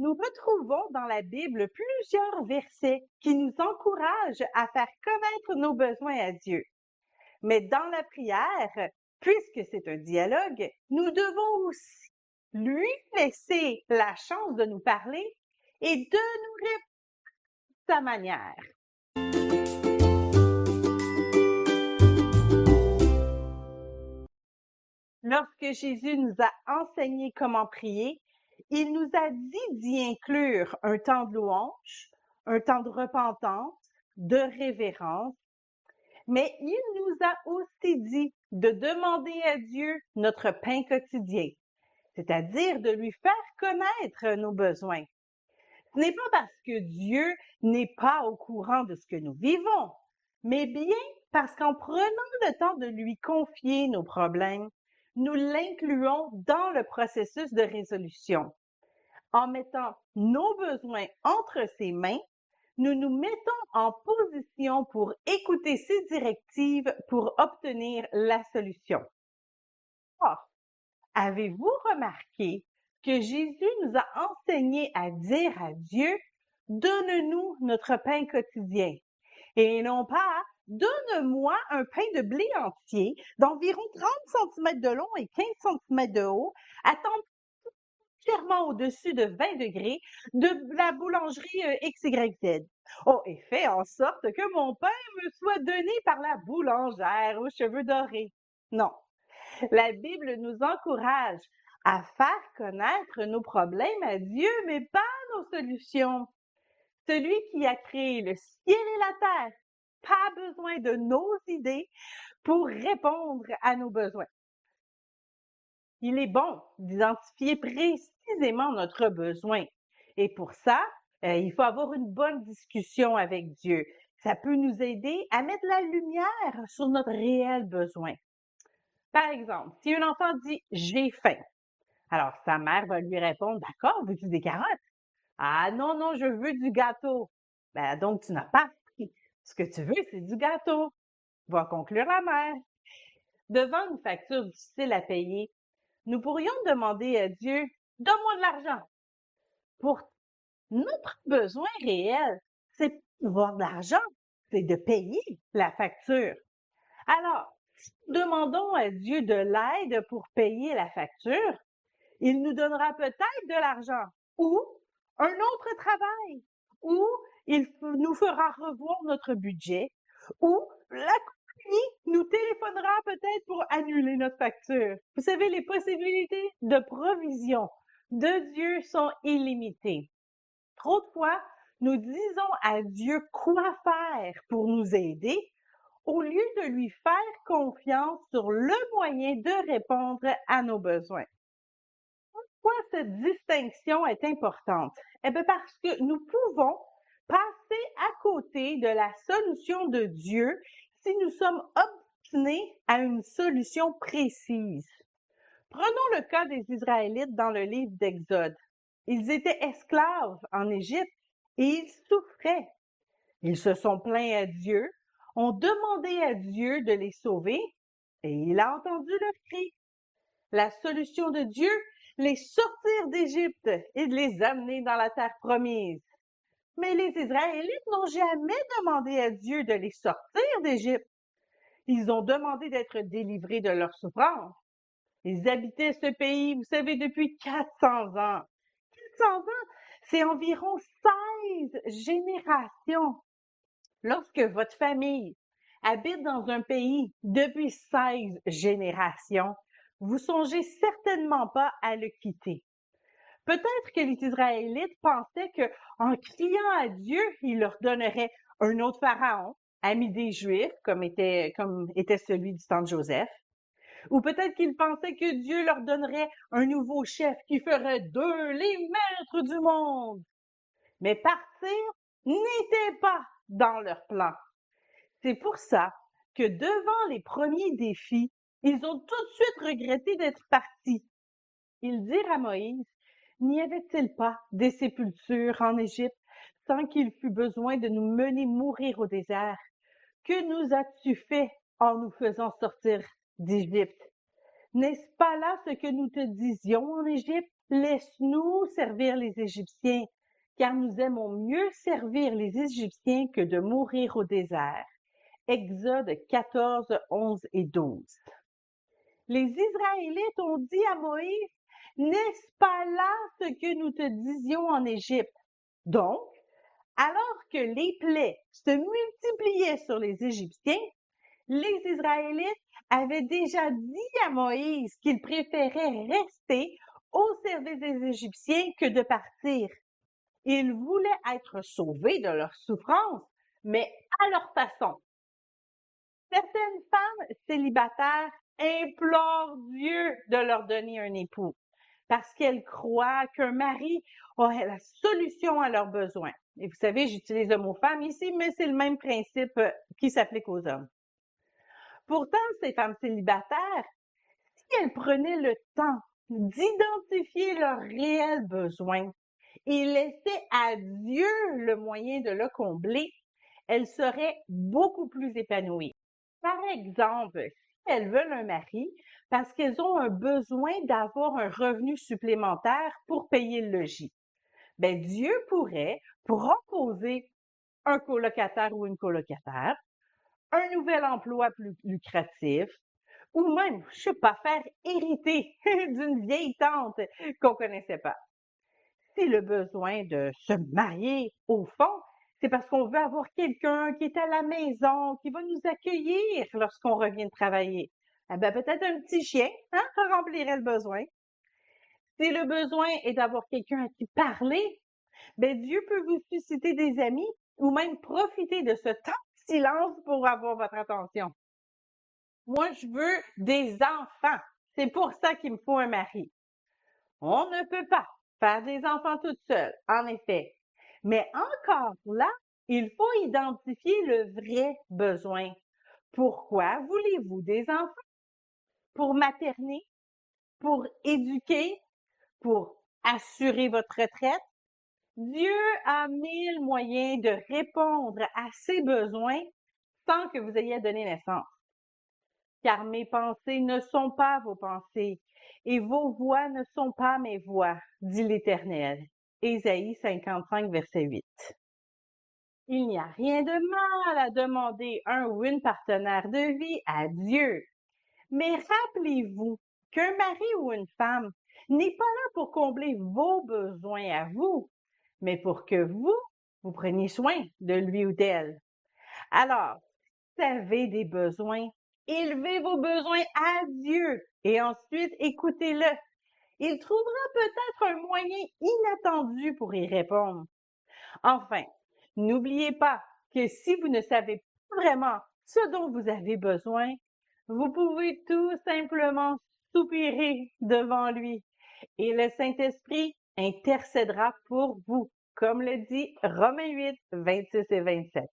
nous retrouvons dans la Bible plusieurs versets qui nous encouragent à faire connaître nos besoins à Dieu. Mais dans la prière, puisque c'est un dialogue, nous devons aussi lui laisser la chance de nous parler et de nous répondre de sa manière. Lorsque Jésus nous a enseigné comment prier, il nous a dit d'y inclure un temps de louange, un temps de repentance, de révérence, mais il nous a aussi dit de demander à Dieu notre pain quotidien, c'est-à-dire de lui faire connaître nos besoins. Ce n'est pas parce que Dieu n'est pas au courant de ce que nous vivons, mais bien parce qu'en prenant le temps de lui confier nos problèmes, nous l'incluons dans le processus de résolution. En mettant nos besoins entre ses mains, nous nous mettons en position pour écouter ses directives pour obtenir la solution. Or, avez-vous remarqué que Jésus nous a enseigné à dire à Dieu, donne-nous notre pain quotidien et non pas donne-moi un pain de blé entier d'environ 30 cm de long et 15 cm de haut à légèrement au-dessus de 20 degrés de la boulangerie euh, XYZ. Oh, et fait en sorte que mon pain me soit donné par la boulangère aux cheveux dorés. Non. La Bible nous encourage à faire connaître nos problèmes à Dieu, mais pas nos solutions. Celui qui a créé le ciel et la terre, pas besoin de nos idées pour répondre à nos besoins il est bon d'identifier précisément notre besoin. Et pour ça, euh, il faut avoir une bonne discussion avec Dieu. Ça peut nous aider à mettre la lumière sur notre réel besoin. Par exemple, si un enfant dit j'ai faim, alors sa mère va lui répondre d'accord, veux-tu des carottes? Ah non, non, je veux du gâteau. Ben donc tu n'as pas. Ce que tu veux, c'est du gâteau. Va conclure la mère. Devant une facture difficile à payer, nous pourrions demander à Dieu, donne-moi de l'argent. Pour notre besoin réel, c'est avoir de l'argent, c'est de payer la facture. Alors, si nous demandons à Dieu de l'aide pour payer la facture, il nous donnera peut-être de l'argent ou un autre travail ou il nous fera revoir notre budget ou la nous téléphonera peut-être pour annuler notre facture. Vous savez, les possibilités de provision de Dieu sont illimitées. Trop de fois, nous disons à Dieu quoi faire pour nous aider au lieu de lui faire confiance sur le moyen de répondre à nos besoins. Pourquoi cette distinction est importante? Eh bien, parce que nous pouvons passer à côté de la solution de Dieu si nous sommes obstinés à une solution précise. Prenons le cas des Israélites dans le livre d'Exode. Ils étaient esclaves en Égypte et ils souffraient. Ils se sont plaints à Dieu, ont demandé à Dieu de les sauver et il a entendu leur cri. La solution de Dieu, les sortir d'Égypte et de les amener dans la terre promise. Mais les Israélites n'ont jamais demandé à Dieu de les sortir d'Égypte. Ils ont demandé d'être délivrés de leur souffrance. Ils habitaient ce pays, vous savez, depuis 400 ans. 400 ans, c'est environ 16 générations. Lorsque votre famille habite dans un pays depuis 16 générations, vous songez certainement pas à le quitter. Peut-être que les Israélites pensaient que, en criant à Dieu, il leur donnerait un autre pharaon, ami des Juifs, comme était, comme était celui du temps de Joseph. Ou peut-être qu'ils pensaient que Dieu leur donnerait un nouveau chef qui ferait d'eux les maîtres du monde. Mais partir n'était pas dans leur plan. C'est pour ça que devant les premiers défis, ils ont tout de suite regretté d'être partis. Ils dirent à Moïse, N'y avait-il pas des sépultures en Égypte sans qu'il fût besoin de nous mener mourir au désert? Que nous as-tu fait en nous faisant sortir d'Égypte? N'est-ce pas là ce que nous te disions en Égypte? laisse-nous servir les Égyptiens, car nous aimons mieux servir les Égyptiens que de mourir au désert. Exode 14, 11 et 12. Les Israélites ont dit à Moïse, n'est-ce pas là ce que nous te disions en Égypte? Donc, alors que les plaies se multipliaient sur les Égyptiens, les Israélites avaient déjà dit à Moïse qu'ils préféraient rester au service des Égyptiens que de partir. Ils voulaient être sauvés de leur souffrance, mais à leur façon. Certaines femmes célibataires implorent Dieu de leur donner un époux parce qu'elles croient qu'un mari aurait la solution à leurs besoins. Et vous savez, j'utilise le mot femme ici, mais c'est le même principe euh, qui s'applique aux hommes. Pourtant, ces femmes célibataires, si elles prenaient le temps d'identifier leurs réels besoins et laissaient à Dieu le moyen de le combler, elles seraient beaucoup plus épanouies. Par exemple, elles veulent un mari parce qu'elles ont un besoin d'avoir un revenu supplémentaire pour payer le logis, ben Dieu pourrait proposer un colocataire ou une colocataire, un nouvel emploi plus lucratif, ou même, je sais pas, faire hériter d'une vieille tante qu'on connaissait pas. Si le besoin de se marier, au fond, c'est parce qu'on veut avoir quelqu'un qui est à la maison, qui va nous accueillir lorsqu'on revient de travailler. Eh ben, peut-être un petit chien, hein, remplirait le besoin. Si le besoin est d'avoir quelqu'un à qui parler, ben, Dieu peut vous susciter des amis ou même profiter de ce temps de silence pour avoir votre attention. Moi, je veux des enfants. C'est pour ça qu'il me faut un mari. On ne peut pas faire des enfants toute seule, en effet. Mais encore là, il faut identifier le vrai besoin. Pourquoi voulez-vous des enfants? Pour materner? Pour éduquer? Pour assurer votre retraite? Dieu a mille moyens de répondre à ses besoins sans que vous ayez à donner naissance car mes pensées ne sont pas vos pensées, et vos voix ne sont pas mes voix, dit l'Éternel. Ésaïe 55, verset 8. Il n'y a rien de mal à demander un ou une partenaire de vie à Dieu. Mais rappelez-vous qu'un mari ou une femme n'est pas là pour combler vos besoins à vous, mais pour que vous, vous preniez soin de lui ou d'elle. Alors, vous avez des besoins, Élevez vos besoins à Dieu et ensuite écoutez-le. Il trouvera peut-être un moyen inattendu pour y répondre. Enfin, n'oubliez pas que si vous ne savez pas vraiment ce dont vous avez besoin, vous pouvez tout simplement soupirer devant lui et le Saint-Esprit intercédera pour vous, comme le dit Romains 8, 26 et 27.